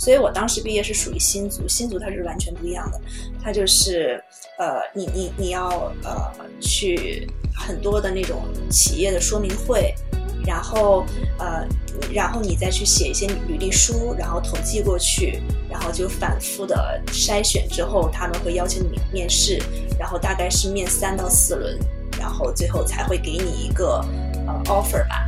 所以我当时毕业是属于新族，新族它是完全不一样的，它就是呃，你你你要呃去很多的那种企业的说明会，然后呃，然后你再去写一些履历书，然后投寄过去，然后就反复的筛选之后，他们会邀请你面试，然后大概是面三到四轮，然后最后才会给你一个呃 offer 吧。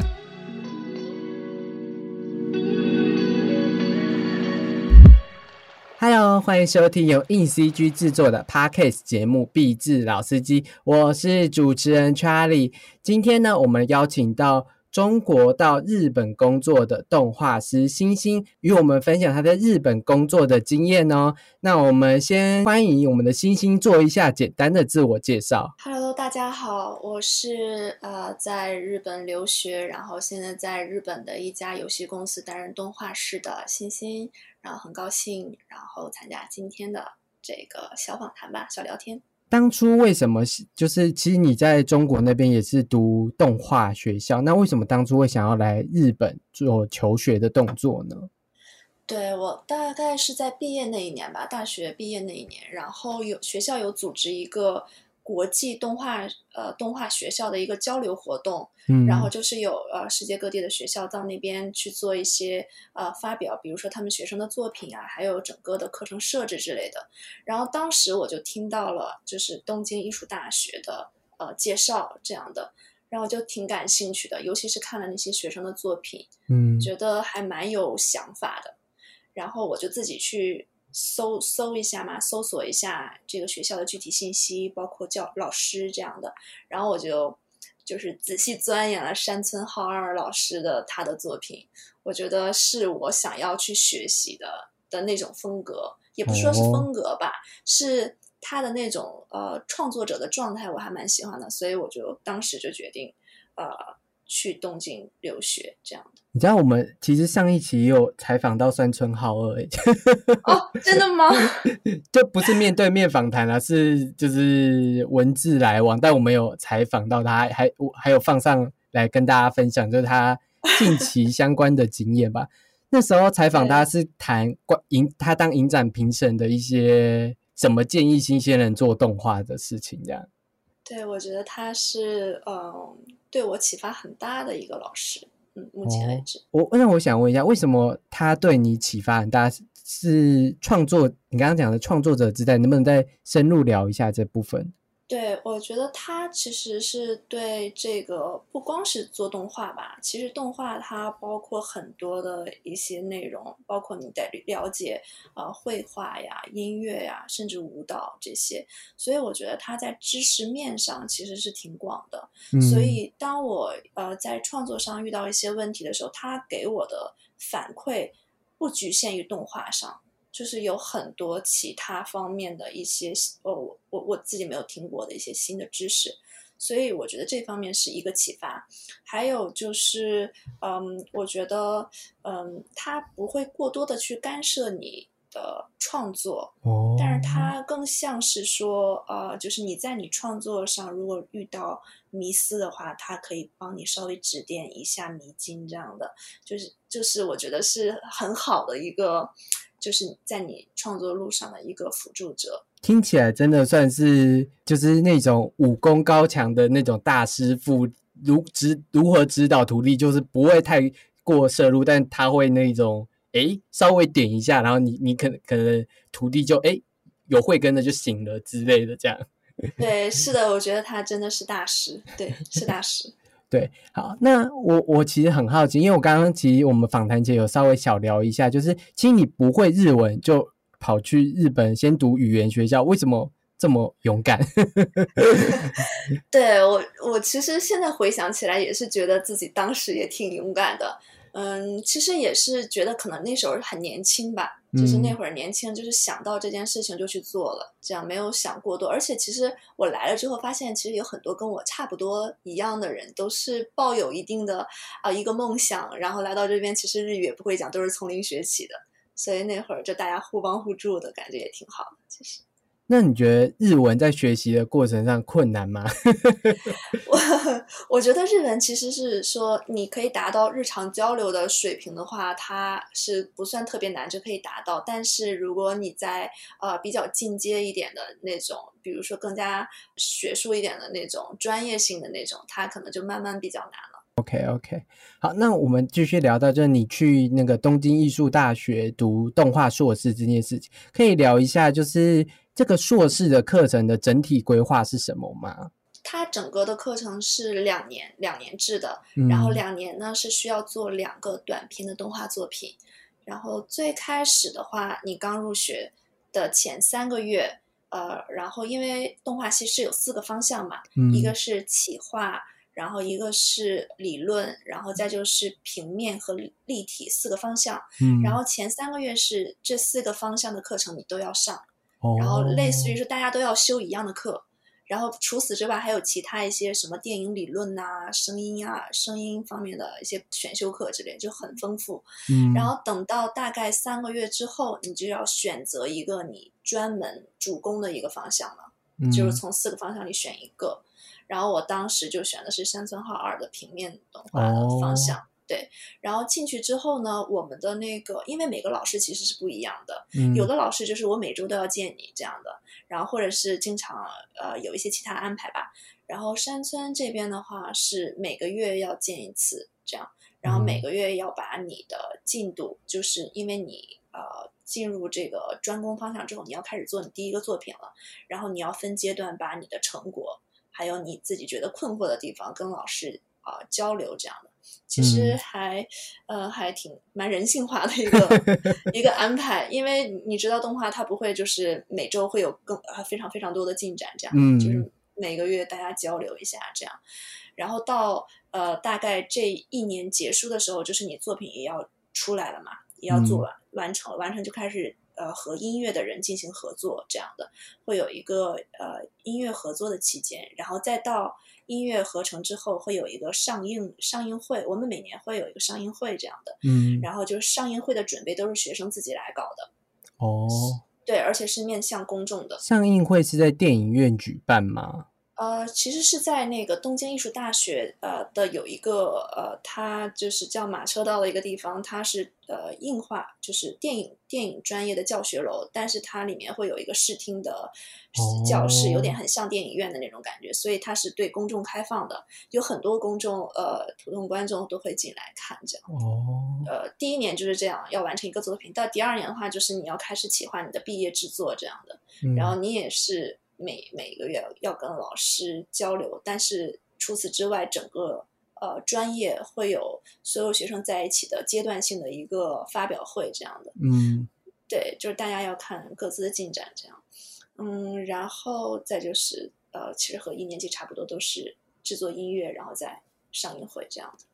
Hello，欢迎收听由 InCG 制作的 Podcast 节目《壁纸老司机》，我是主持人 Charlie。今天呢，我们邀请到中国到日本工作的动画师星星，与我们分享他在日本工作的经验哦。那我们先欢迎我们的星星做一下简单的自我介绍。Hello，大家好，我是呃在日本留学，然后现在在日本的一家游戏公司担任动画师的星星，然后很高兴，然后参加今天的这个小访谈吧，小聊天。当初为什么是就是其实你在中国那边也是读动画学校，那为什么当初会想要来日本做求学的动作呢？对我大概是在毕业那一年吧，大学毕业那一年，然后有学校有组织一个国际动画呃动画学校的一个交流活动，嗯，然后就是有呃世界各地的学校到那边去做一些呃发表，比如说他们学生的作品啊，还有整个的课程设置之类的。然后当时我就听到了就是东京艺术大学的呃介绍这样的，然后就挺感兴趣的，尤其是看了那些学生的作品，嗯觉得还蛮有想法的。然后我就自己去搜搜一下嘛，搜索一下这个学校的具体信息，包括教老师这样的。然后我就就是仔细钻研了山村浩二老师的他的作品，我觉得是我想要去学习的的那种风格，也不说是哦风格吧，是他的那种呃创作者的状态，我还蛮喜欢的，所以我就当时就决定呃去东京留学这样的。你知道我们其实上一期也有采访到山村浩二，欸哦，真的吗？就不是面对面访谈啊，是就是文字来往，但我们有采访到他，还我还有放上来跟大家分享，就是他近期相关的经验吧。那时候采访他是谈关影，他当影展评审的一些怎么建议新鲜人做动画的事情，这样。对，我觉得他是嗯，对我启发很大的一个老师。嗯，目前为止，我那我想问一下，为什么他对你启发很大？是是创作，你刚刚讲的创作者之代，能不能再深入聊一下这部分？对我觉得他其实是对这个不光是做动画吧，其实动画它包括很多的一些内容，包括你得了解呃绘画呀、音乐呀，甚至舞蹈这些，所以我觉得他在知识面上其实是挺广的。嗯所以当我呃在创作上遇到一些问题的时候，他给我的反馈不局限于动画上，就是有很多其他方面的一些哦我我我自己没有听过的一些新的知识，所以我觉得这方面是一个启发。还有就是嗯，我觉得嗯，他不会过多的去干涉你的创作，哦，但是他更像是说，呃，就是你在你创作上如果遇到迷思的话，他可以帮你稍微指点一下迷津，这样的，就是就是我觉得是很好的一个，就是在你创作路上的一个辅助者。听起来真的算是就是那种武功高强的那种大师傅，如指如何指导徒弟，就是不会太过摄入，但他会那种诶稍微点一下，然后你你可可能徒弟就诶有慧根的就醒了之类的这样。对，是的，我觉得他真的是大师，对，是大师。对，好，那我我其实很好奇，因为我刚刚其实我们访谈前有稍微小聊一下，就是其实你不会日文就跑去日本先读语言学校，为什么这么勇敢？对我，我其实现在回想起来，也是觉得自己当时也挺勇敢的。嗯，其实也是觉得可能那时候很年轻吧，就是那会儿年轻，就是想到这件事情就去做了，这样没有想过多。而且其实我来了之后，发现其实有很多跟我差不多一样的人，都是抱有一定的啊、一个梦想，然后来到这边，其实日语也不会讲，都是从零学起的。所以那会儿就大家互帮互助的感觉也挺好的，其实。那你觉得日文在学习的过程上困难吗？我我觉得日文其实是说，你可以达到日常交流的水平的话，它是不算特别难就可以达到。但是如果你在呃比较进阶一点的那种，比如说更加学术一点的那种专业性的那种，它可能就慢慢比较难。OK OK，好，那我们继续聊到，就是你去那个东京艺术大学读动画硕士这件事情，可以聊一下，就是这个硕士的课程的整体规划是什么吗？它整个的课程是两年，两年制的，嗯然后两年呢是需要做两个短片的动画作品。然后最开始的话，你刚入学的前三个月，呃，然后因为动画系是有四个方向嘛，嗯一个是企划，然后一个是理论，然后再就是平面和立体四个方向。嗯，然后前三个月是这四个方向的课程你都要上。后然后类似于说大家都要修一样的课，然后除此之外还有其他一些什么电影理论呐、声音啊、声音方面的一些选修课之类，就很丰富。嗯，然后等到大概三个月之后，你就要选择一个你专门主攻的一个方向了，就是嗯从四个方向里选一个。然后我当时就选的是山村号二的平面动画的哦方向。对，然后进去之后呢，我们的那个，因为每个老师其实是不一样的，嗯有的老师就是我每周都要见你这样的，然后或者是经常呃有一些其他安排吧。然后山村这边的话是每个月要见一次这样，然后每嗯个月要把你的进度，就是因为你呃进入这个专攻方向之后，你要开始做你第一个作品了，然后你要分阶段把你的成果，还有你自己觉得困惑的地方跟老师啊、呃交流这样的。其实嗯。还，呃，还挺蛮人性化的一个 一个安排，因为你知道动画它不会就是每周会有更呃非常非常多的进展，这样，嗯就是每个月大家交流一下这样，然后到呃大概这一年结束的时候，就是你作品也要出来了嘛，也要做嗯。完、完成了，完成就开始呃和音乐的人进行合作，这样的会有一个呃音乐合作的期间，然后再到音乐合成之后会有一个上映上映会，我们每年会有一个上映会这样的，嗯然后就是上映会的准备都是学生自己来搞的，哦，对，而且是面向公众的。上映会是在电影院举办吗？呃，其实是在那个东京艺术大学呃的有一个呃，它就是叫马车道的一个地方，它是呃映画，就是电影电影专业的教学楼，但是它里面会有一个视听的教室，有点哦很像电影院的那种感觉，所以它是对公众开放的，有很多公众呃普通观众都会进来看这样。哦，呃，第一年就是这样，要完成一个作品。到第二年的话，就是你要开始企划你的毕业制作这样的。嗯然后你也是每每个月要跟老师交流，但是除此之外，整个呃专业会有所有学生在一起的阶段性的一个发表会这样的。嗯对，就是大家要看各自的进展这样。嗯，然后再就是呃，其实和一年级差不多，都是制作音乐，然后再上映会这样的。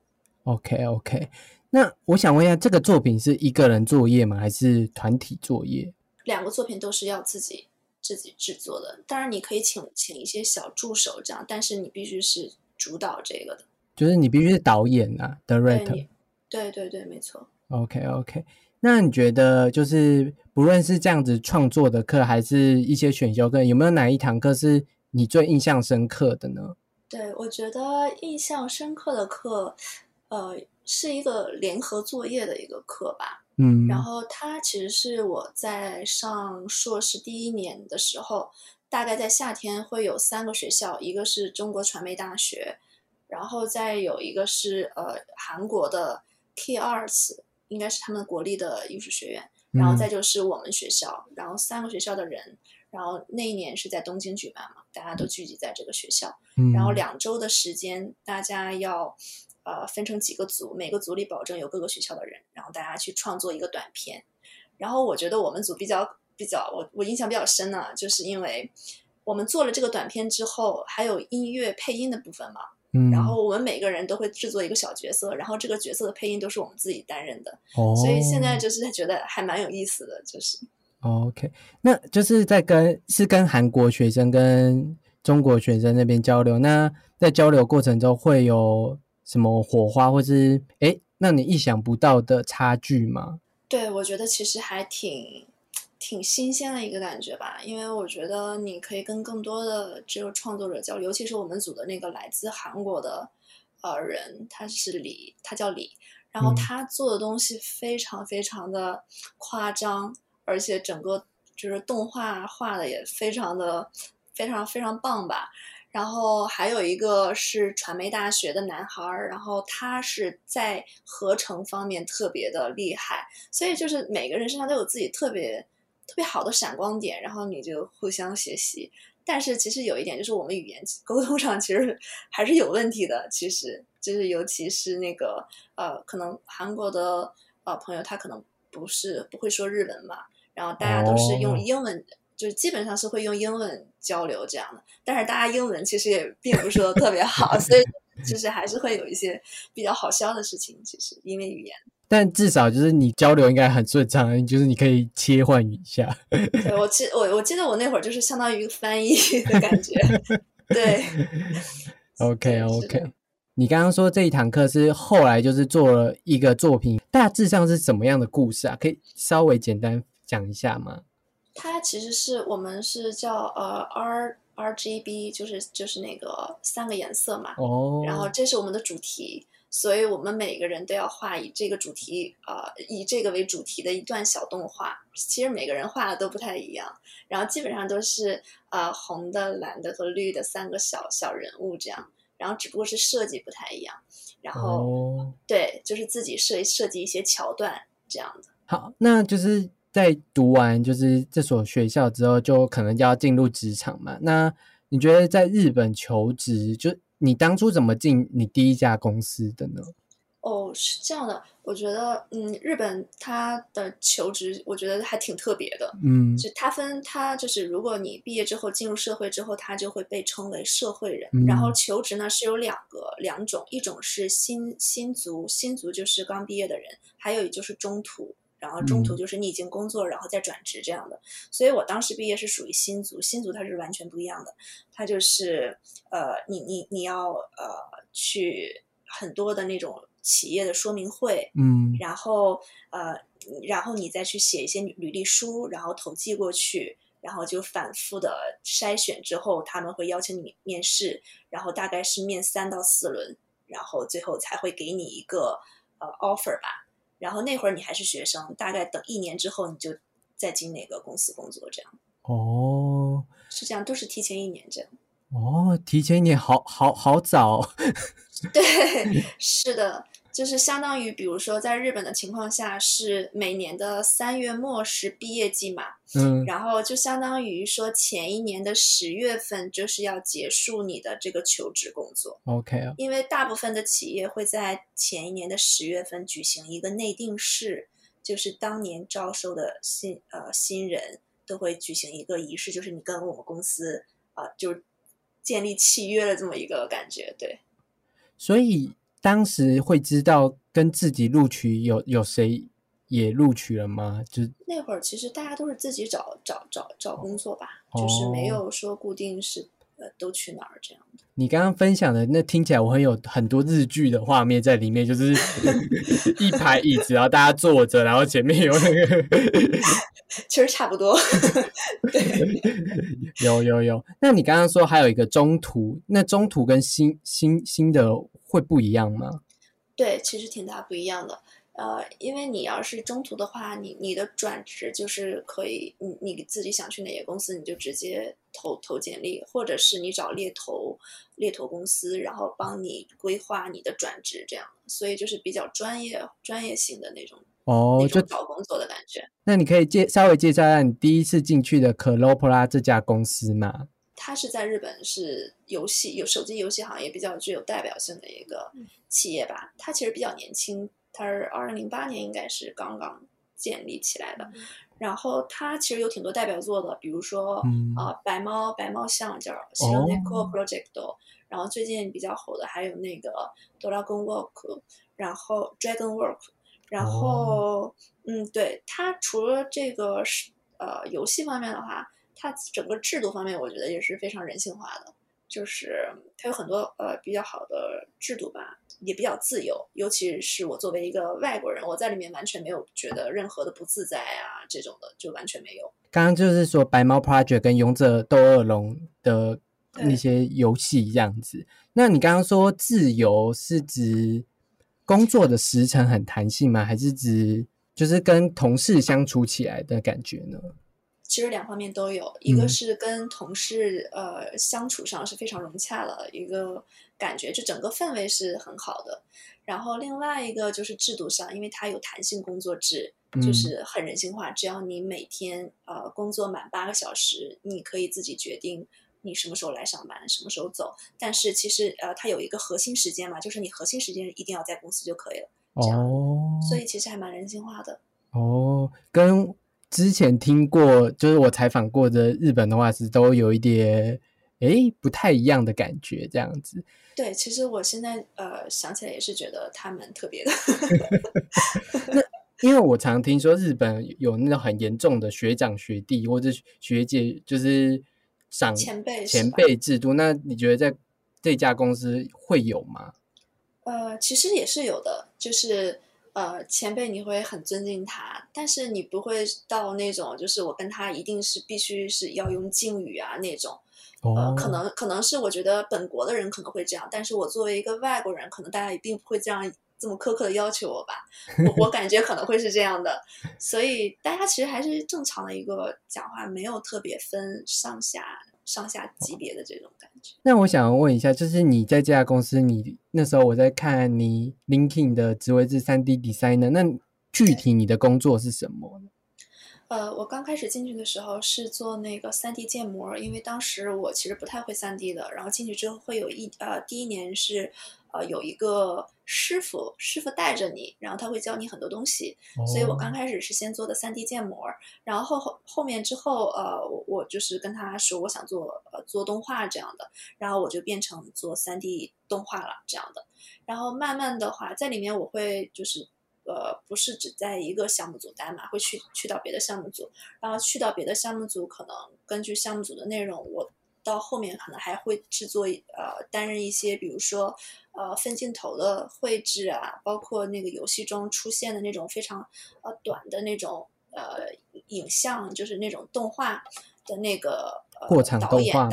，OK OK。那我想问一下，这个作品是一个人作业吗？还是团体作业？两个作品都是要自己自己制作的，当然你可以请请一些小助手这样，但是你必须是主导这个的。就是你必须是导演啊对，director。你，对对对，没错。OK OK，那你觉得就是不论是这样子创作的课，还是一些选修课，有没有哪一堂课是你最印象深刻的呢？对，我觉得印象深刻的课，呃，是一个联合作业的一个课吧。嗯，然后他其实是我在上硕士第一年的时候，大概在夏天会有三个学校，一个是中国传媒大学，然后再有一个是呃韩国的 K Arts，应该是他们国立的艺术学院，然后再就是我们学校，然后三个学校的人，然后那一年是在东京举办嘛，大家都聚集在这个学校，嗯，然后两周的时间，大家要呃分成几个组，每个组里保证有各个学校的人，然后大家去创作一个短片。然后我觉得我们组比较比较，我我印象比较深呢，就是因为我们做了这个短片之后，还有音乐配音的部分嘛，嗯，然后我们每个人都会制作一个小角色，然后这个角色的配音都是我们自己担任的，哦，所以现在就是觉得还蛮有意思的，就是。OK，那就是在跟是跟韩国学生跟中国学生那边交流。那在交流过程中会有什么火花，或是诶让你意想不到的差距吗？对，我觉得其实还挺挺新鲜的一个感觉吧，因为我觉得你可以跟更多的这个创作者交流，尤其是我们组的那个来自韩国的呃人，他是李，他叫李，然后他做的东西非常非常的夸张，而且整个就是动画画的也非常的非常非常棒吧。然后还有一个是传媒大学的男孩儿，然后他是在合成方面特别的厉害，所以就是每个人身上都有自己特别特别好的闪光点，然后你就互相学习。但是其实有一点就是我们语言沟通上其实还是有问题的，其实就是尤其是那个呃，可能韩国的呃朋友他可能不是不会说日文嘛，然后大家都是用英文。就是基本上是会用英文交流这样的，但是大家英文其实也并不是说特别好，所以就是还是会有一些比较好笑的事情。其实因为语言，但至少就是你交流应该很顺畅，就是你可以切换一下。对我记我我记得我那会儿就是相当于一个翻译的感觉。对，OK OK，你刚刚说这一堂课是后来就是做了一个作品，大致上是什么样的故事啊？可以稍微简单讲一下吗？它其实是我们是叫呃 R R G B，就是就是那个三个颜色嘛。哦。然后这是我们的主题，所以我们每个人都要画以这个主题呃以这个为主题的一段小动画。其实每个人画的都不太一样，然后基本上都是呃红的、蓝的和绿的三个小小人物这样，然后只不过是设计不太一样。然后对，就是自己设设计一些桥段这样的。好，那就是。在读完就是这所学校之后，就可能要进入职场嘛。那你觉得在日本求职，就你当初怎么进你第一家公司的呢？哦，是这样的，我觉得，嗯，日本它的求职，我觉得还挺特别的。嗯，就它分，它就是如果你毕业之后进入社会之后，它就会被称为社会人。然后求职呢是有两个两种，一种是新新族，新族就是刚毕业的人，还有就是中途。然后中途就是你已经工作，然后再转职这样的，所以我当时毕业是属于新族，新族它是完全不一样的，它就是呃，你你你要呃去很多的那种企业的说明会，嗯，然后呃，然后你再去写一些履历书，然后投寄过去，然后就反复的筛选之后，他们会邀请你面试，然后大概是面三到四轮，然后最后才会给你一个呃 offer 吧。然后那会儿你还是学生，大概等一年之后你就再进哪个公司工作，这样。哦，是这样，都是提前一年这样。哦，提前一年，好好好早。对，是的。就是相当于，比如说，在日本的情况下，是每年的三月末是毕业季嘛，嗯，然后就相当于说前一年的十月份就是要结束你的这个求职工作，OK 啊，因为大部分的企业会在前一年的十月份举行一个内定式，就是当年招收的新呃新人都会举行一个仪式，就是你跟我们公司啊，就建立契约的这么一个感觉，对，所以。当时会知道跟自己录取有有谁也录取了吗？就那会儿，其实大家都是自己找找找找工作吧，就是没有说固定是呃都去哪儿这样的。你刚刚分享的那听起来我很有很多日剧的画面在里面，就是 一排椅子，然后大家坐着，然后前面有那个，其实差不多。对有有有。那你刚刚说还有一个中途，那中途跟新新新的。会不一样吗？对，其实挺大不一样的。呃，因为你要是中途的话，你你的转职就是可以，你你自己想去哪个公司，你就直接投投简历，或者是你找猎头猎头公司，然后帮你规划你的转职，这样。所以就是比较专业专业性的那种哦，就找工作的感觉。那你可以介稍微介绍一下你第一次进去的可洛普拉这家公司吗？它是在日本是游戏有手机游戏行业比较具有代表性的一个企业吧。它其实比较年轻，它是二零零八年应该是刚刚建立起来的。然后他其实有挺多代表作的，比如说啊白猫白猫像叫《s i n e o Project》，然后最近比较火的还有那个《Dragon Walk》，然后《Dragon Walk》，然后嗯，对他除了这个是呃游戏方面的话。它整个制度方面，我觉得也是非常人性化的，就是它有很多呃比较好的制度吧，也比较自由。尤其是我作为一个外国人，我在里面完全没有觉得任何的不自在啊，这种的就完全没有。刚刚就是说白猫 Project 跟勇者斗恶龙的那些游戏这样子。那你刚刚说自由是指工作的时程很弹性吗？还是指就是跟同事相处起来的感觉呢？其实两方面都有，一个是跟同事呃相处上是非常融洽的一个感觉，就整个氛围是很好的。然后另外一个就是制度上，因为它有弹性工作制，就是很人性化，只要你每天呃工作满八个小时，你可以自己决定你什么时候来上班，什么时候走。但是其实呃它有一个核心时间嘛，就是你核心时间一定要在公司就可以了。哦，所以其实还蛮人性化的。哦，跟。之前听过，就是我采访过的日本的话，是都有一点诶不太一样的感觉，这样子。对，其实我现在呃想起来也是觉得他们特别的。那因为我常听说日本有那种很严重的学长学弟或者学姐，就是长前辈前辈制度。那你觉得在这家公司会有吗？呃，其实也是有的，就是。呃，前辈你会很尊敬他，但是你不会到那种就是我跟他一定是必须是要用敬语啊那种。呃，可能可能是我觉得本国的人可能会这样，但是我作为一个外国人，可能大家也并不会这样这么苛刻的要求我吧。我我感觉可能会是这样的，所以大家其实还是正常的一个讲话，没有特别分上下。上下级别的这种感觉。那我想问一下，就是你在这家公司，你那时候我在看你 LinkedIn 的职位是三 D designer，那具体你的工作是什么呢？呃，我刚开始进去的时候是做那个三 D 建模，因为当时我其实不太会三 D 的。然后进去之后会有一呃，第一年是呃有一个师傅，师傅带着你，然后他会教你很多东西。所以我刚开始是先做的三 D 建模，然后后后面之后呃，我我就是跟他说我想做呃做动画这样的，然后我就变成做三 D 动画了这样的。然后慢慢的话，在里面我会就是。呃，不是只在一个项目组待嘛，会去去到别的项目组，然后去到别的项目组，可能根据项目组的内容，我到后面可能还会制作呃，担任一些，比如说呃分镜头的绘制啊，包括那个游戏中出现的那种非常呃短的那种呃影像，就是那种动画的那个呃过场动画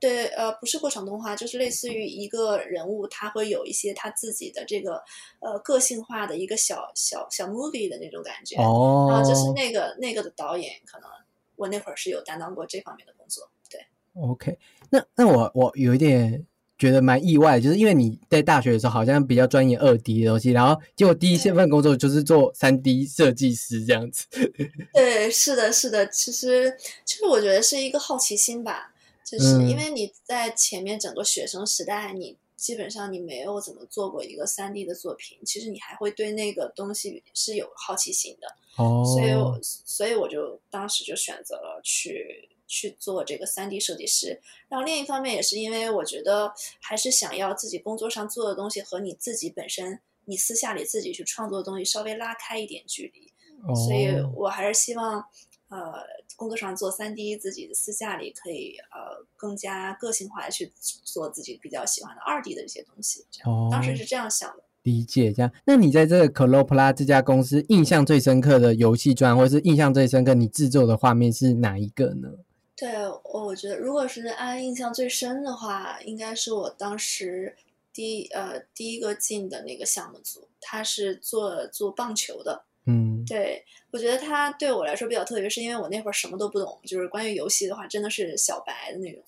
对，呃，不是过场动画，就是类似于一个人物，他会有一些他自己的这个呃个性化的一个小小小 movie 的那种感觉。哦。然后就是那个那个的导演，可能我那会儿是有担当过这方面的工作。对。OK，那那我我有一点觉得蛮意外，就是因为你在大学的时候好像比较专业二 D 的东西，然后结果第一份工作就是做三 D 设计师这样子。对，是的，是的，其实其实我觉得是一个好奇心吧。就是因为你在前面整个学生时代，你基本上你没有怎么做过一个三 D 的作品，其实你还会对那个东西是有好奇心的。哦，所以我所以我就当时就选择了去去做这个三 D 设计师。然后另一方面也是因为我觉得还是想要自己工作上做的东西和你自己本身你私下里自己去创作的东西稍微拉开一点距离，所以我还是希望。呃，工作上做三 D，自己的私下里可以呃更加个性化的去做自己比较喜欢的二 D 的一些东西。哦，当时是这样想的。理解这样。那你在这个 o p l a 这家公司印象最深刻的游戏砖，或者是印象最深刻你制作的画面是哪一个呢？对，我觉得如果是按印象最深的话，应该是我当时第呃第一个进的那个项目组，他是做做棒球的。嗯，对，我觉得他对我来说比较特别，是因为我那会儿什么都不懂，就是关于游戏的话，真的是小白的那种。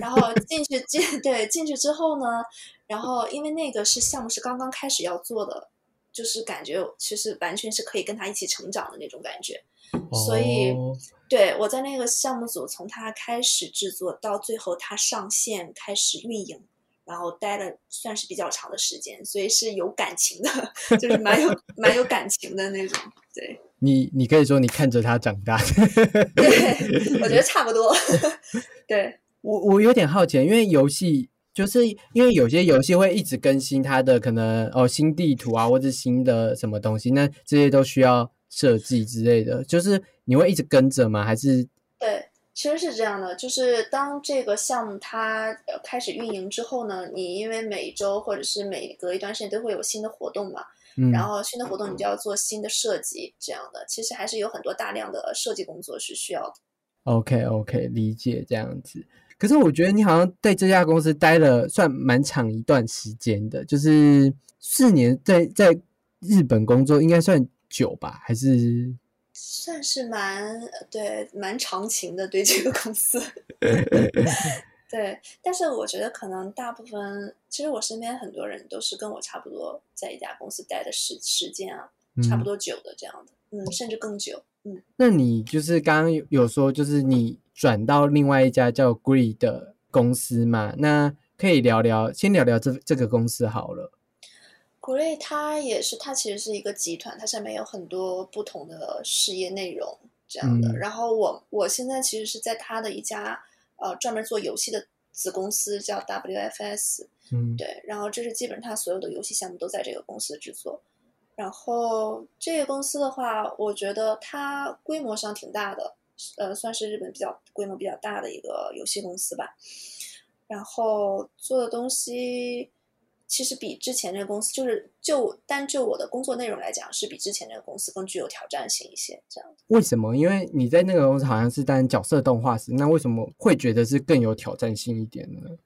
然后 进去进对进去之后呢，然后因为那个是项目是刚刚开始要做的，就是感觉其实完全是可以跟他一起成长的那种感觉。所以对我在那个项目组，从他开始制作到最后他上线开始运营。然后待了算是比较长的时间，所以是有感情的，就是蛮有蛮有感情的那种。对，你你可以说你看着他长大。对，我觉得差不多。对我我有点好奇，因为游戏就是因为有些游戏会一直更新它的可能哦新地图啊，或者新的什么东西，那这些都需要设计之类的，就是你会一直跟着吗？还是对？其实是这样的，就是当这个项目它开始运营之后呢，你因为每周或者是每隔一段时间都会有新的活动嘛，嗯然后新的活动你就要做新的设计，这样的其实还是有很多大量的设计工作是需要的。OK OK，理解这样子。可是我觉得你好像在这家公司待了算蛮长一段时间的，就是四年在在日本工作，应该算久吧？还是算是蛮对蛮长情的对这个公司，对，但是我觉得可能大部分，其实我身边很多人都是跟我差不多在一家公司待的时时间啊，差不嗯多久的这样的，嗯，甚至更久，嗯，那你就是刚刚有有说，就是你转到另外一家叫 Gree 的公司嘛？那可以聊聊，先聊聊这这个公司好了。古瑞它也是，它其实是一个集团，它上面有很多不同的事业内容这样的。嗯然后我我现在其实是在它的一家呃专门做游戏的子公司叫 WFS，嗯，对，然后这是基本上它所有的游戏项目都在这个公司制作。然后这个公司的话，我觉得它规模上挺大的，呃，算是日本比较规模比较大的一个游戏公司吧。然后做的东西其实比之前那个公司，就是就单就我的工作内容来讲，是比之前那个公司更具有挑战性一些。这样的，为什么？因为你在那个公司好像是当角色动画师，那为什么会觉得是更有挑战性一点呢？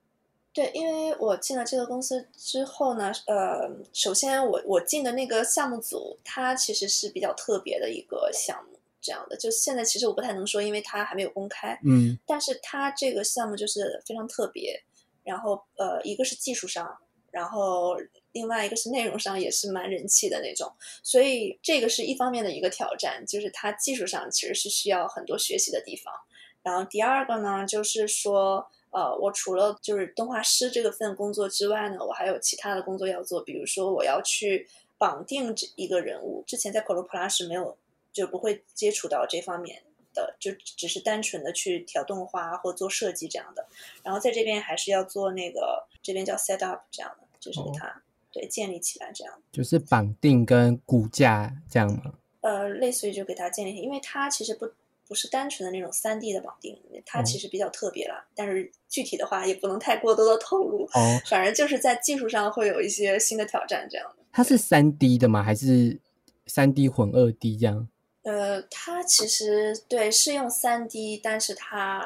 对，因为我进了这个公司之后呢，呃，首先我我进的那个项目组，它其实是比较特别的一个项目，这样的。就现在其实我不太能说，因为它还没有公开。嗯但是它这个项目就是非常特别，然后呃，一个是技术上，然后另外一个是内容上也是蛮人气的那种，所以这个是一方面的一个挑战，就是它技术上其实是需要很多学习的地方。然后第二个呢，就是说，呃，我除了就是动画师这个份工作之外呢，我还有其他的工作要做，比如说我要去绑定这一个人物，之前在可罗普拉是没有就不会接触到这方面的，就只是单纯的去调动画或做设计这样的。然后在这边还是要做那个这边叫 set up 这样的，就是给哦它、对建立起来这样。就是绑定跟骨架这样吗？呃，类似于就给它建立，因为它其实不不是单纯的那种三 D 的绑定，它哦其实比较特别啦。但是具体的话也不能太过多的透露，哦，反正就是在技术上会有一些新的挑战这样的。它是三 D 的吗？还是三 D 混二 D 这样？呃，它其实对是用三 D，但是它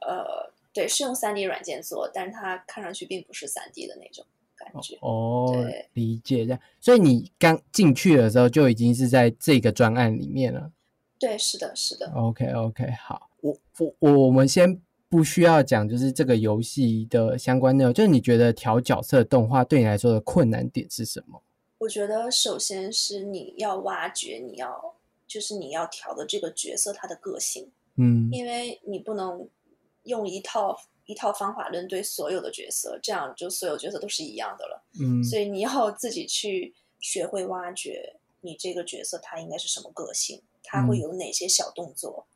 呃对是用三 D 软件做，但是它看上去并不是三 D 的那种感觉。哦，理解这样。所以你刚进去的时候就已经是在这个专案里面了。对，是的，是的。OK OK，好，我我我我们先不需要讲，就是这个游戏的相关内容。就是你觉得调角色动画对你来说的困难点是什么？我觉得首先是你要挖掘，你要就是你要调的这个角色他的个性，嗯因为你不能用一套一套方法论对所有的角色，这样就所有角色都是一样的了。嗯所以你要自己去学会挖掘你这个角色他应该是什么个性，他会嗯有哪些小动作，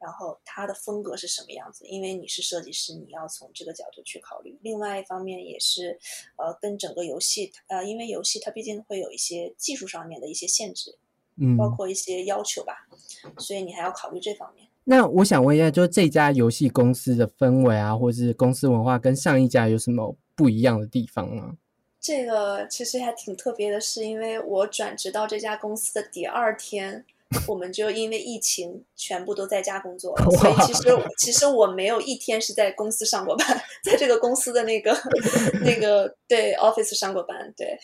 然后他的风格是什么样子。因为你是设计师，你要从这个角度去考虑。另外一方面也是，呃，跟整个游戏，呃，因为游戏它毕竟会有一些技术上面的一些限制，嗯，包括一些要求吧，所以你还要考虑这方面。那我想问一下，就是这家游戏公司的氛围啊，或是公司文化，跟上一家有什么不一样的地方吗？这个其实还挺特别的，是因为我转职到这家公司的第二天，我们就因为疫情全部都在家工作了，所以其实其实我没有一天是在公司上过班，在这个公司的那个 那个对 office 上过班，对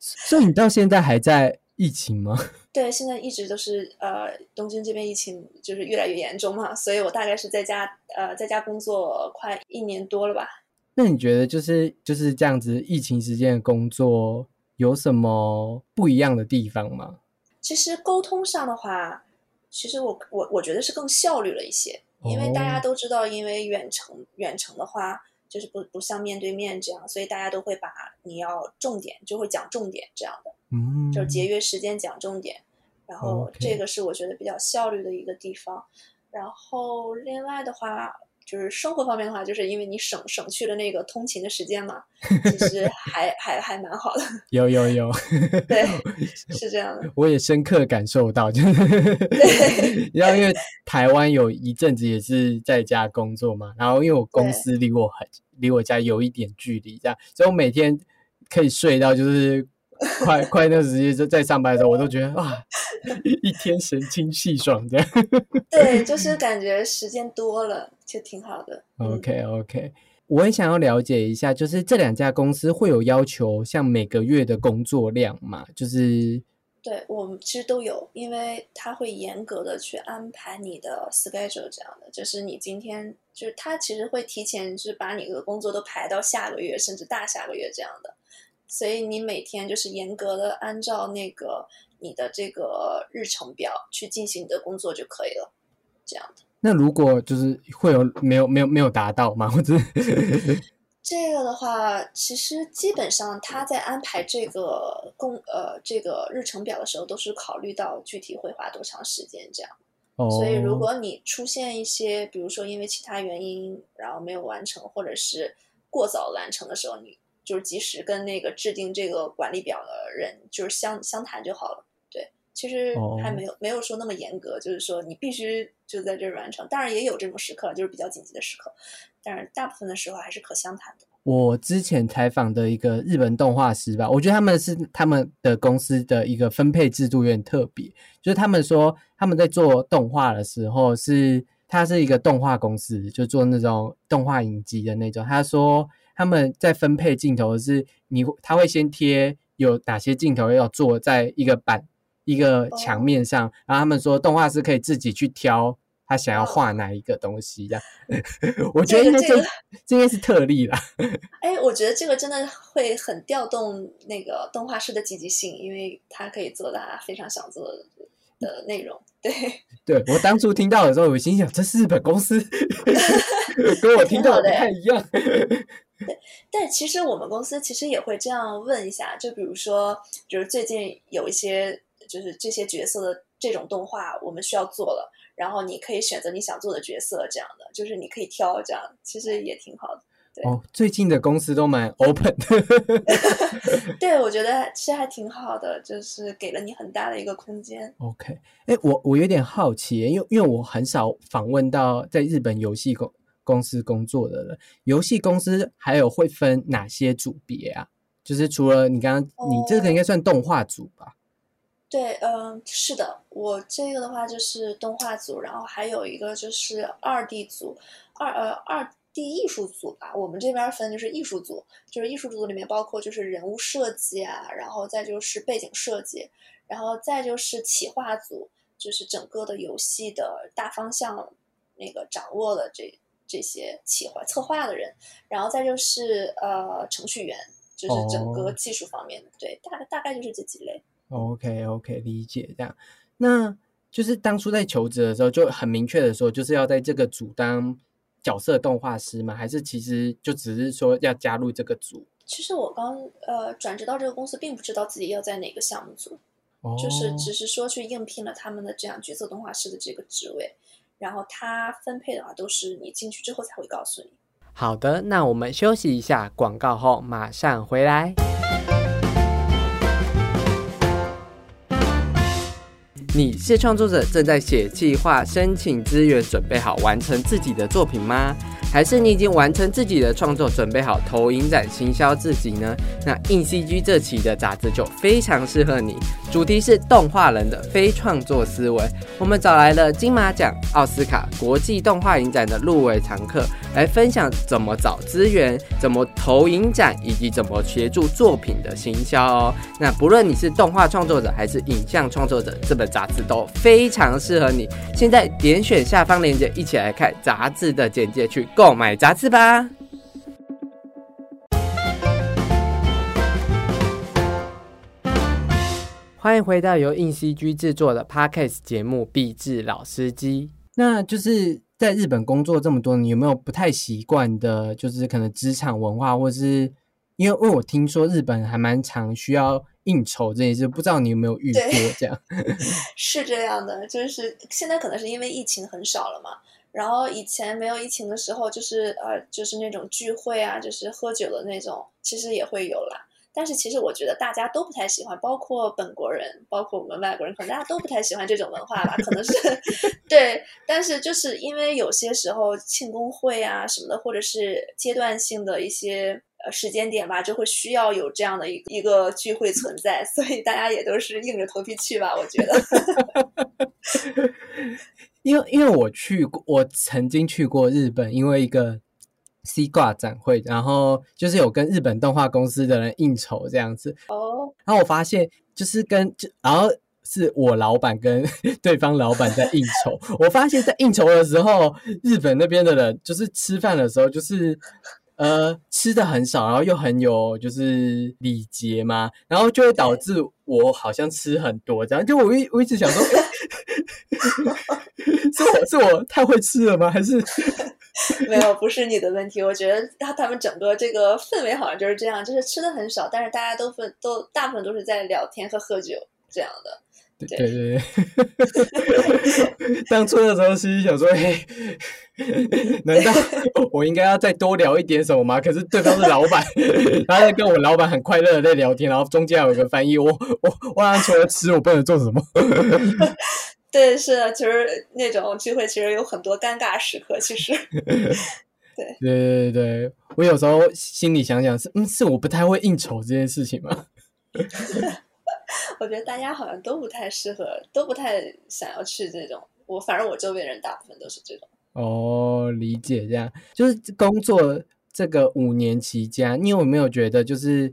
所以你到现在还在疫情吗？对，现在一直都是呃东京这边疫情就是越来越严重嘛，所以我大概是在家呃在家工作快一年多了吧。那你觉得就是就是这样子，疫情时间的工作有什么不一样的地方吗？其实沟通上的话，其实我我我觉得是更效率了一些，因为大家哦都知道，因为远程远程的话，就是不不像面对面这样，所以大家都会把你要重点就会讲重点这样的，嗯，就是节约时间讲重点，然后这个是我觉得比较效率的一个地方。然后另外的话，就是生活方面的话，就是因为你省省去了那个通勤的时间嘛，其实还还还蛮好的，有 有有，对，是这样的。我也深刻感受到，就是对然后因为台湾有一阵子也是在家工作嘛，然后因为我公司离我很离我家有一点距离，这样，所以我每天可以睡到就是快快乐时间就在上班的时候，我都觉得啊，一天神清气爽这样。对，就是感觉时间多了就挺好的。OK OK，我也想要了解一下，就是这两家公司会有要求像每个月的工作量嘛？就是对我们其实都有，因为他会严格的去安排你的 schedule，这样的，就是你今天就是他其实会提前就是把你的工作都排到下个月甚至大下个月这样的，所以你每天就是严格的按照那个你的这个日程表去进行你的工作就可以了，这样的。那如果就是会有没有没有没有达到吗？或者 这个的话，其实基本上他在安排这个工呃这个日程表的时候，都是考虑到具体会花多长时间这样。哦，所以，如果你出现一些，比如说因为其他原因，然后没有完成，或者是过早完成的时候，你就是及时跟那个制定这个管理表的人就是相相谈就好了。对，其实哦还没有、没有说那么严格，就是说你必须就在这儿完成。当然也有这种时刻，就是比较紧急的时刻，但是大部分的时候还是可相谈的。我之前采访的一个日本动画师吧，我觉得他们是他们的公司的一个分配制度有点特别，就是他们说他们在做动画的时候是，他是一个动画公司，就做那种动画影集的那种。他说他们在分配镜头是你他会先贴有哪些镜头要做在一个板一个墙面上，然后他们说动画师可以自己去挑他想要画哪一个东西，这样。我觉得应该这这个这应该是特例啦。哎，我觉得这个真的会很调动那个动画师的积极性，因为他可以做他非常想做的的内容。对，对我当初听到的时候，我心想这是日本公司，跟我听到的不太一样。对但其实我们公司其实也会这样问一下，就比如说，就是最近有一些就是这些角色的这种动画，我们需要做了，然后你可以选择你想做的角色，这样的，就是你可以挑，这样其实也挺好的。对哦，最近的公司都蛮 open 的。对，我觉得其实还挺好的，就是给了你很大的一个空间。OK，哎，我我有点好奇，因为因为我很少访问到在日本游戏公公司工作的人，游戏公司还有会分哪些组别啊？就是除了你刚刚，你这个应该算动画组吧？对，嗯，是的，我这个的话就是动画组，然后还有一个就是二 D 组，二呃二 D 艺术组吧。我们这边分就是艺术组，就是艺术组里面包括就是人物设计啊，然后再就是背景设计，然后再就是企划组，就是整个的游戏的大方向那个掌握了这这些企划策划的人，然后再就是呃程序员，就是整个哦技术方面的，对，大概大概就是这几类。OK OK，理解这样。那就是当初在求职的时候就很明确的说，就是要在这个组当角色动画师吗？还是其实就只是说要加入这个组？其实我刚呃转职到这个公司，并不知道自己要在哪个项目组，哦，就是只是说去应聘了他们的这样角色动画师的这个职位，然后它分配的话都是你进去之后才会告诉你。好的，那我们休息一下，广告后马上回来。你是创作者，正在写计划、申请资源，准备好完成自己的作品吗？还是你已经完成自己的创作，准备好投影展行销自己呢？那硬 CG 这期的杂志就非常适合你，主题是动画人的非创作思维。我们找来了金马奖、奥斯卡、国际动画影展的入围常客，来分享怎么找资源、怎么投影展，以及怎么协助作品的行销哦。那不论你是动画创作者还是影像创作者，这本杂志都非常适合你。现在点选下方链接，一起来看杂志的简介，去购买杂志吧。欢迎回到由硬 CG 制作的 Podcast 节目《壁纸老司机》。那就是在日本工作这么多年，有没有不太习惯的，就是可能职场文化，或是因为因为我听说日本还蛮常需要应酬这件事，不知道你有没有遇过这样？是这样的，就是现在可能是因为疫情很少了嘛，然后以前没有疫情的时候，就是呃，就是那种聚会啊，就是喝酒的那种，其实也会有啦。但是其实我觉得大家都不太喜欢，包括本国人，包括我们外国人，可能大家都不太喜欢这种文化吧，可能是 对。但是就是因为有些时候庆功会啊什么的，或者是阶段性的一些呃时间点吧，就会需要有这样的一一个聚会存在，所以大家也都是硬着头皮去吧，我觉得。因为因为我去过，我曾经去过日本，因为一个 C 挂展会，然后就是有跟日本动画公司的人应酬这样子。哦，然后我发现就是跟就然后是我老板跟 对方老板在应酬，我发现在应酬的时候，日本那边的人就是吃饭的时候就是。呃，吃的很少，然后又很有就是礼节嘛，然后就会导致我好像吃很多，这样就我一我一直想说，诶 是我是我太会吃了吗？还是 没有，不是你的问题。我觉得他他们整个这个氛围好像就是这样，就是吃的很少，但是大家都分都大部分都是在聊天和喝酒这样的。对对对对，当初的时候心里想说，嘿，难道我应该要再多聊一点什么吗？可是对方是老板，他在跟我老板很快乐的在聊天，然后中间有一个翻译，我我我好像除了吃，我不能做什么。对，是的，其实那种聚会其实有很多尴尬时刻，其实。对对对对，我有时候心里想想是，嗯，是我不太会应酬这件事情吗？我觉得大家好像都不太适合，都不太想要去这种。我反正我周围人大部分都是这种。哦，理解这样，就是工作这个五年期间，你有没有觉得就是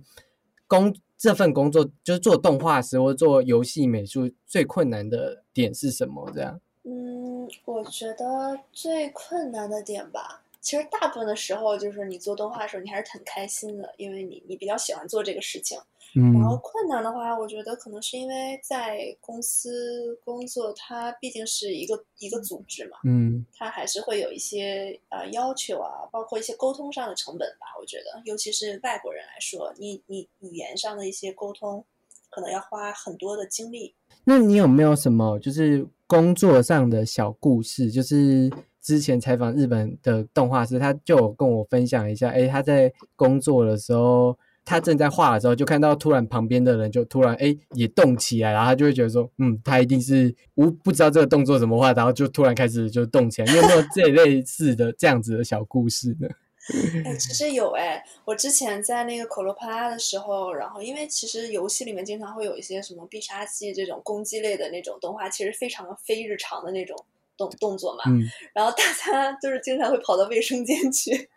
工这份工作就是做动画师或做游戏美术最困难的点是什么？这样？嗯，我觉得最困难的点吧，其实大部分的时候就是你做动画的时候，你还是很开心的，因为你你比较喜欢做这个事情。然后困难的话，我觉得可能是因为在公司工作，它毕竟是一个一个组织嘛，嗯，它还是会有一些呃要求啊，包括一些沟通上的成本吧。我觉得，尤其是外国人来说，你你语言上的一些沟通，可能要花很多的精力。那你有没有什么就是工作上的小故事？就是之前采访日本的动画师，他就有跟我分享一下，哎，他在工作的时候。他正在画的时候，就看到突然旁边的人就突然哎也动起来，然后他就会觉得说，嗯，他一定是无不知道这个动作怎么画，然后就突然开始就动起来。你有没有这类似的这样子的小故事呢？哎，其实有哎，我之前在那个可罗帕拉的时候，然后因为其实游戏里面经常会有一些什么必杀技这种攻击类的那种动画，其实非常非日常的那种动动作嘛。嗯。然后大家就是经常会跑到卫生间去。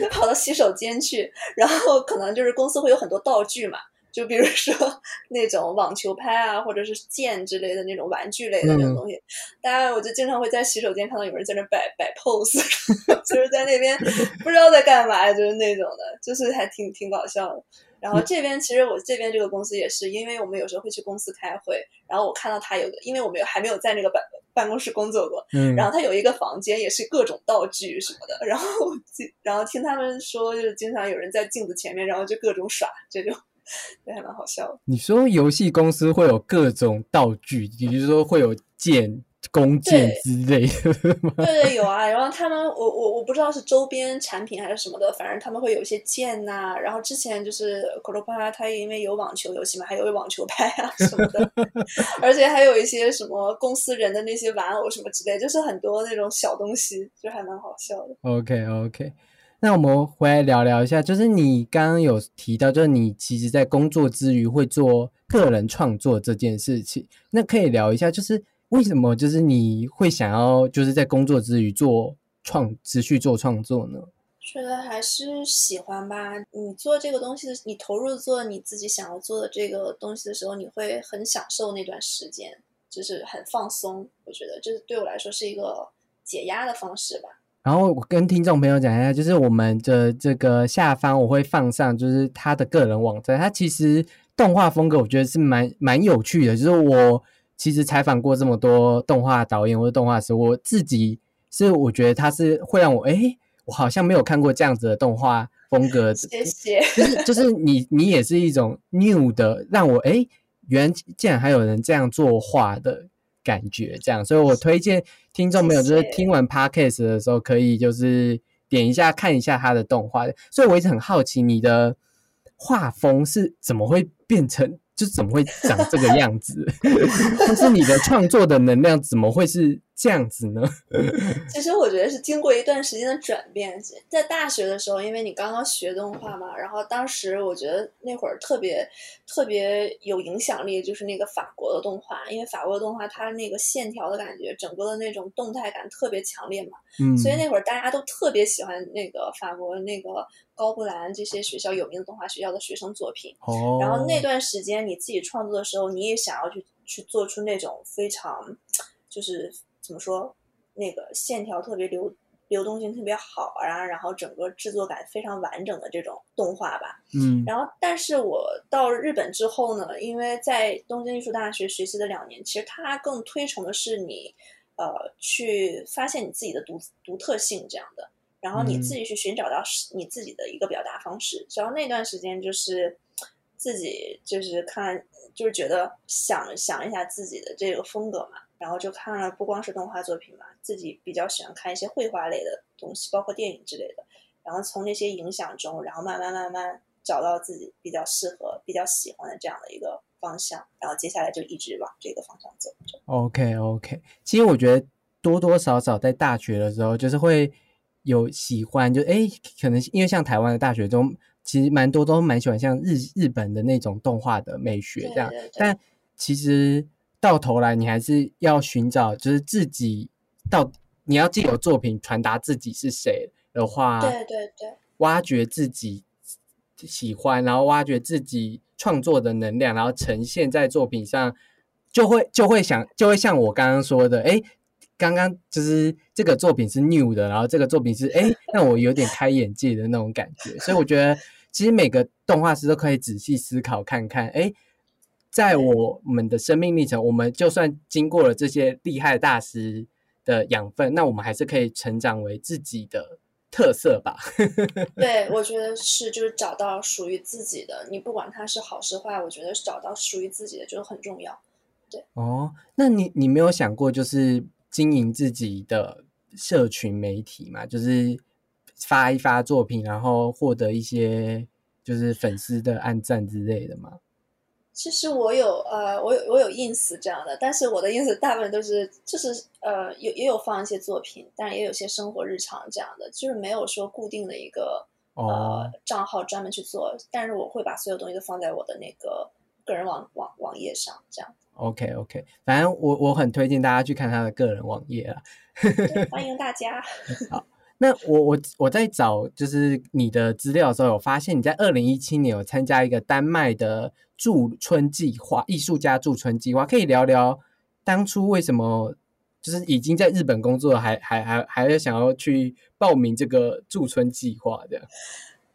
就跑到洗手间去，然后可能就是公司会有很多道具嘛，就比如说 那种网球拍啊，或者是剑之类的那种玩具类的那种东西。大家我就经常会在洗手间看到有人在那摆摆 pose，就是在那边不知道在干嘛，就是那种的，就是还挺挺搞笑的。然后这边其实我这边这个公司也是，因为我们有时候会去公司开会，然后我看到他有个，因为我们有还没有在那个办办公室工作过，嗯，然后他有一个房间也是各种道具什么的，然后然后听他们说，就是经常有人在镜子前面，然后就各种耍这种，也还蛮好笑的。你说游戏公司会有各种道具，比如说会有剑。弓箭之类的，对对有啊，然后他们我我我不知道是周边产品还是什么的，反正他们会有一些剑呐。然后之前就是克罗帕，它因为有网球游戏嘛，还有网球拍啊什么的，而且还有一些什么公司人的那些玩偶什么之类，就是很多那种小东西，就还蛮好笑的。OK OK，那我们回来聊聊一下，就是你刚刚有提到，就是你其实在工作之余会做个人创作这件事情，那可以聊一下，就是。为什么就是你会想要就是在工作之余做创持续做创作呢？觉得还是喜欢吧。你做这个东西的，你投入做你自己想要做的这个东西的时候，你会很享受那段时间，就是很放松。我觉得这对我来说是一个解压的方式吧。然后我跟听众朋友讲一下，就是我们的这个下方我会放上，就是他的个人网站。他其实动画风格我觉得是蛮蛮有趣的，就是我。其实采访过这么多动画导演或者动画师，我自己是我觉得他是会让我哎，我好像没有看过这样子的动画风格。谢谢。就是就是你你也是一种 new 的，让我哎，原竟然还有人这样作画的感觉，这样，所以我推荐听众朋友就是听完 podcast 的时候，可以就是点一下看一下他的动画。所以我一直很好奇你的画风是怎么会变成。就怎么会长这个样子？但是你的创作的能量怎么会是这样子呢？其实我觉得是经过一段时间的转变，在大学的时候，因为你刚刚学动画嘛，然后当时我觉得那会儿特别特别有影响力，就是那个法国的动画，因为法国的动画它那个线条的感觉，整个的那种动态感特别强烈嘛，嗯，所以那会儿大家都特别喜欢那个法国那个高布兰这些学校有名的动画学校的学生作品。哦，然后那段时间你自己创作的时候，你也想要去去做出那种非常就是怎么说，那个线条特别流流动性特别好啊，然后整个制作感非常完整的这种动画吧。嗯，然后，但是我到日本之后呢，因为在东京艺术大学学习的两年，其实它更推崇的是你，呃，去发现你自己的独独特性这样的，然后你自己去寻找到你自己的一个表达方式。然后那段时间就是自己就是看，就是觉得想想一下自己的这个风格嘛，然后就看了不光是动画作品嘛，自己比较喜欢看一些绘画类的东西，包括电影之类的。然后从那些影响中，然后慢慢慢慢找到自己比较适合、比较喜欢的这样的一个方向，然后接下来就一直往这个方向走。OK OK，其实我觉得多多少少在大学的时候，就是会有喜欢，就哎，可能因为像台湾的大学中，其实蛮多都蛮喜欢像日日本的那种动画的美学这样，对对对但其实到头来你还是要寻找，就是自己到你要借由作品传达自己是谁的话，对对对，挖掘自己喜欢，然后挖掘自己创作的能量，然后呈现在作品上，就会就会想，就会像我刚刚说的，哎，刚刚就是这个作品是 new 的，然后这个作品是哎，让我有点开眼界的那种感觉，所以我觉得其实每个动画师都可以仔细思考看看，哎。在我们的生命历程，我们就算经过了这些厉害大师的养分，那我们还是可以成长为自己的特色吧。对，我觉得是，就是找到属于自己的。你不管它是好是坏，我觉得找到属于自己的就很重要。对哦，那你你没有想过就是经营自己的社群媒体嘛？就是发一发作品，然后获得一些就是粉丝的按赞之类的吗？其实我有呃，我有我有 ins 这样的，但是我的 ins 大部分都是就是呃有也有放一些作品，但也有些生活日常这样的，就是没有说固定的一个哦呃账号专门去做，但是我会把所有东西都放在我的那个个人网网网页上，这样。OK OK，反正我我很推荐大家去看他的个人网页啊。对 欢迎大家。那我我我在找就是你的资料的时候，有发现你在二零一七年有参加一个丹麦的驻村计划，艺术家驻村计划，可以聊聊当初为什么就是已经在日本工作，还还还还要想要去报名这个驻村计划的？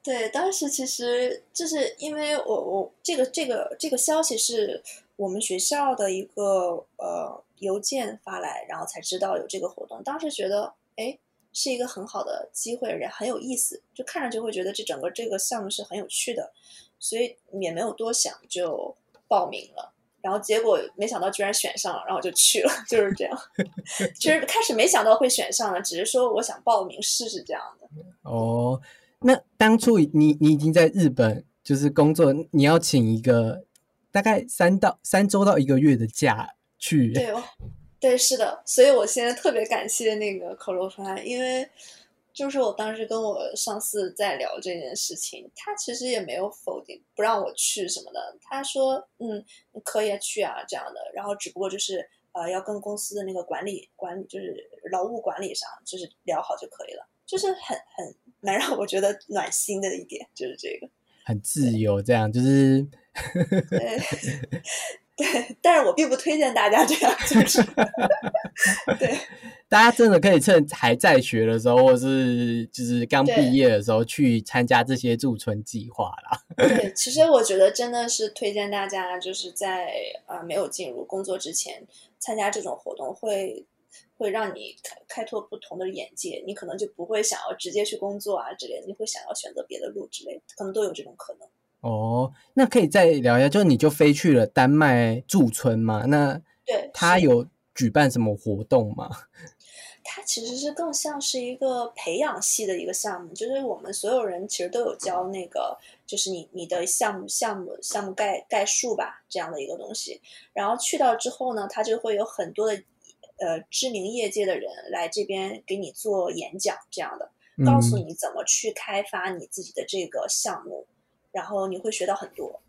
对，当时其实就是因为我我这个这个这个消息是我们学校的一个呃邮件发来，然后才知道有这个活动。当时觉得哎是一个很好的机会，人很有意思，就看上去会觉得这整个这个项目是很有趣的，所以也没有多想就报名了。然后结果没想到居然选上了，然后我就去了，就是这样。其实开始没想到会选上了，只是说我想报名试试这样的。哦，那当初你你已经在日本就是工作，你要请一个大概三到三周到一个月的假去，对哦，对，是的，所以我现在特别感谢那个口头川，因为就是我当时跟我上司在聊这件事情，他其实也没有否定不让我去什么的，他说嗯你可以去啊这样的，然后只不过就是呃要跟公司的那个管理管理就是劳务管理上就是聊好就可以了，就是很很蛮让我觉得暖心的一点就是这个。很自由，这样就是对 对，但是我并不推荐大家这样，就是对大家真的可以趁还在学的时候，或是就是刚毕业的时候去参加这些驻村计划啦。对。其实我觉得真的是推荐大家，就是在呃没有进入工作之前参加这种活动会。会让你开开拓不同的眼界，你可能就不会想要直接去工作啊之类的，你会想要选择别的路之类的，可能都有这种可能。哦，那可以再聊一下，就是你就飞去了丹麦驻村嘛？那对，他有举办什么活动吗？它其实是更像是一个培养系的一个项目，就是我们所有人其实都有教那个，就是你你的项目项目项目概概述吧这样的一个东西。然后去到之后呢，他就会有很多的呃知名业界的人来这边给你做演讲，这样的，告诉你怎么去开发你自己的这个项目，然后你会学到很多。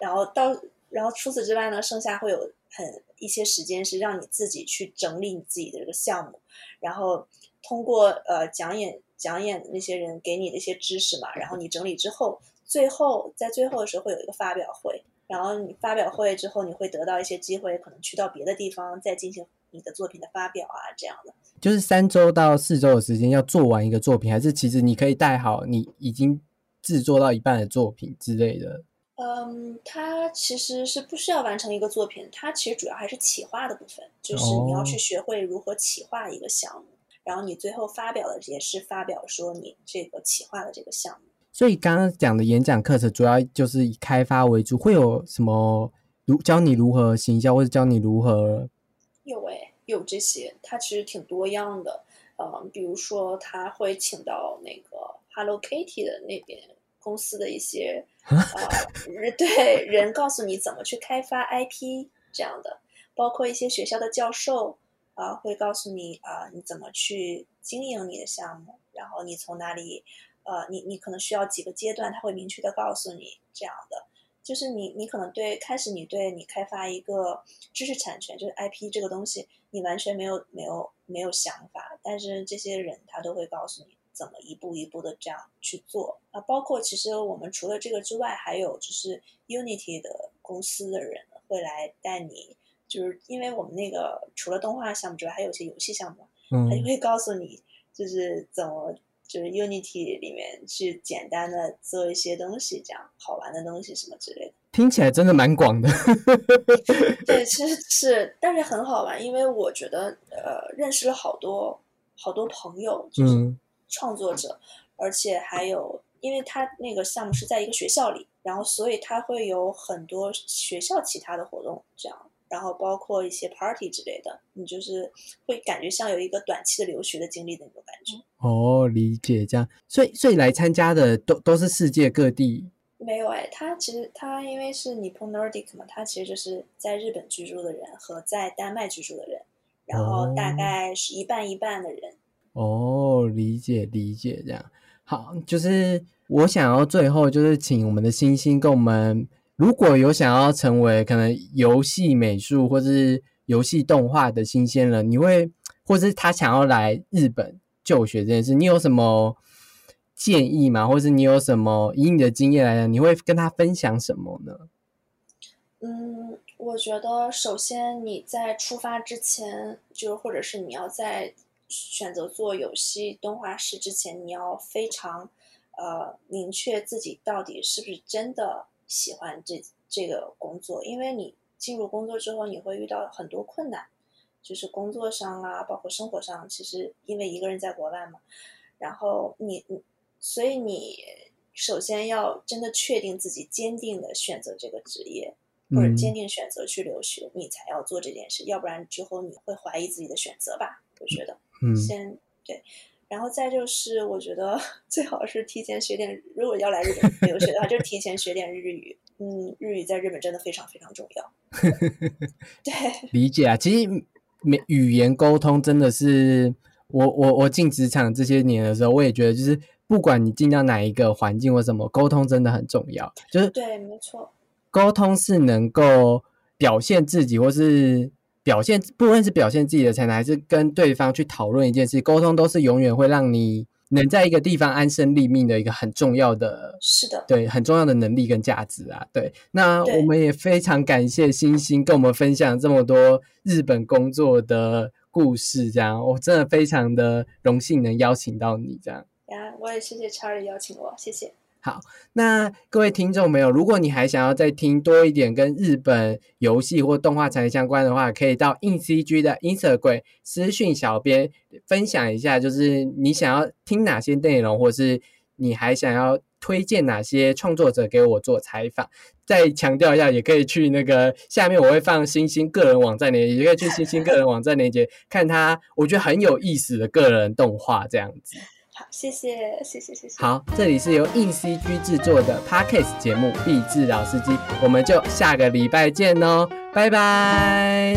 然后到，然后除此之外呢，剩下会有很一些时间是让你自己去整理你自己的这个项目，然后通过呃讲演讲演那些人给你的一些知识嘛，然后你整理之后，最后在最后的时候会有一个发表会，然后你发表会之后，你会得到一些机会，可能去到别的地方再进行你的作品的发表啊，这样的。就是三周到四周的时间要做完一个作品，还是其实你可以带好你已经制作到一半的作品之类的？嗯，它其实是不需要完成一个作品，它其实主要还是企划的部分，就是你要去学会如何企划一个项目，然后你最后发表的也是发表说你这个企划的这个项目。所以刚刚讲的演讲课程主要就是以开发为主，会有什么如教你如何行销，或者教你如何？有诶，有这些，它其实挺多样的。嗯，比如说他会请到那个 Hello Kitty 的那边公司的一些。啊，对人告诉你怎么去开发 IP 这样的，包括一些学校的教授啊，会告诉你啊，你怎么去经营你的项目，然后你从哪里，呃，你你可能需要几个阶段，他会明确的告诉你这样的，就是你你可能对开始你对你开发一个知识产权，就是 IP 这个东西，你完全没有没有没有想法，但是这些人他都会告诉你。怎么一步一步的这样去做啊？包括其实我们除了这个之外，还有就是 Unity 的公司的人会来带你，就是因为我们那个除了动画项目之外，还有一些游戏项目，他就会告诉你就是怎么就是 Unity 里面去简单的做一些东西，这样好玩的东西什么之类的。听起来真的蛮广的。对，其实是，但是很好玩，因为我觉得呃，认识了好多好多朋友，就是。创作者，而且还有，因为他那个项目是在一个学校里，然后所以他会有很多学校其他的活动，这样，然后包括一些 party 之类的，你就是会感觉像有一个短期的留学的经历的那种感觉。哦，理解这样，所以所以来参加的都都是世界各地。没有哎，他其实他因为是 Nippon Nordic 嘛，他其实就是在日本居住的人和在丹麦居住的人，然后大概是一半一半的人。哦，理解理解，这样好。就是我想要最后就是请我们的星星跟我们，如果有想要成为可能游戏美术或是游戏动画的新鲜人，你会或是他想要来日本就学这件事，你有什么建议吗？或是你有什么以你的经验来讲，你会跟他分享什么呢？嗯，我觉得首先你在出发之前，就是或者是你要在。选择做游戏动画师之前，你要非常，呃，明确自己到底是不是真的喜欢这这个工作。因为你进入工作之后，你会遇到很多困难，就是工作上啊，包括生活上。其实因为一个人在国外嘛，然后你你，所以你首先要真的确定自己坚定的选择这个职业，或者坚定选择去留学，你才要做这件事。要不然之后你会怀疑自己的选择吧？我觉得。嗯，先对，然后再就是，我觉得 最好是提前学点，如果要来日本留学的话，就提前学点日语。嗯，日语在日本真的非常非常重要。对，理解啊。其实，语语言沟通真的是我我我进职场这些年的时候，我也觉得，就是不管你进到哪一个环境或什么，沟通真的很重要。就是对，没错，沟通是能够表现自己，或是。表现不论是表现自己的才能，还是跟对方去讨论一件事，沟通都是永远会让你能在一个地方安身立命的一个很重要的，是的，对，很重要的能力跟价值啊。对，那我们也非常感谢星星跟我们分享这么多日本工作的故事，这样我真的非常的荣幸能邀请到你，这样。呀，我也谢谢 Charlie 邀请我，谢谢。好，那各位听众朋友，如果你还想要再听多一点跟日本游戏或动画产业相关的话，可以到 InCG 的 Instagram 私讯小编分享一下，就是你想要听哪些内容，或是你还想要推荐哪些创作者给我做采访。再强调一下，也可以去那个下面我会放星星个人网站连接，也可以去星星个人网站连接看他我觉得很有意思的个人动画这样子。好，谢谢，谢谢，谢谢。好，这里是由硬 CG 制作的 Podcast 节目《必智老司机》，我们就下个礼拜见哦，拜拜。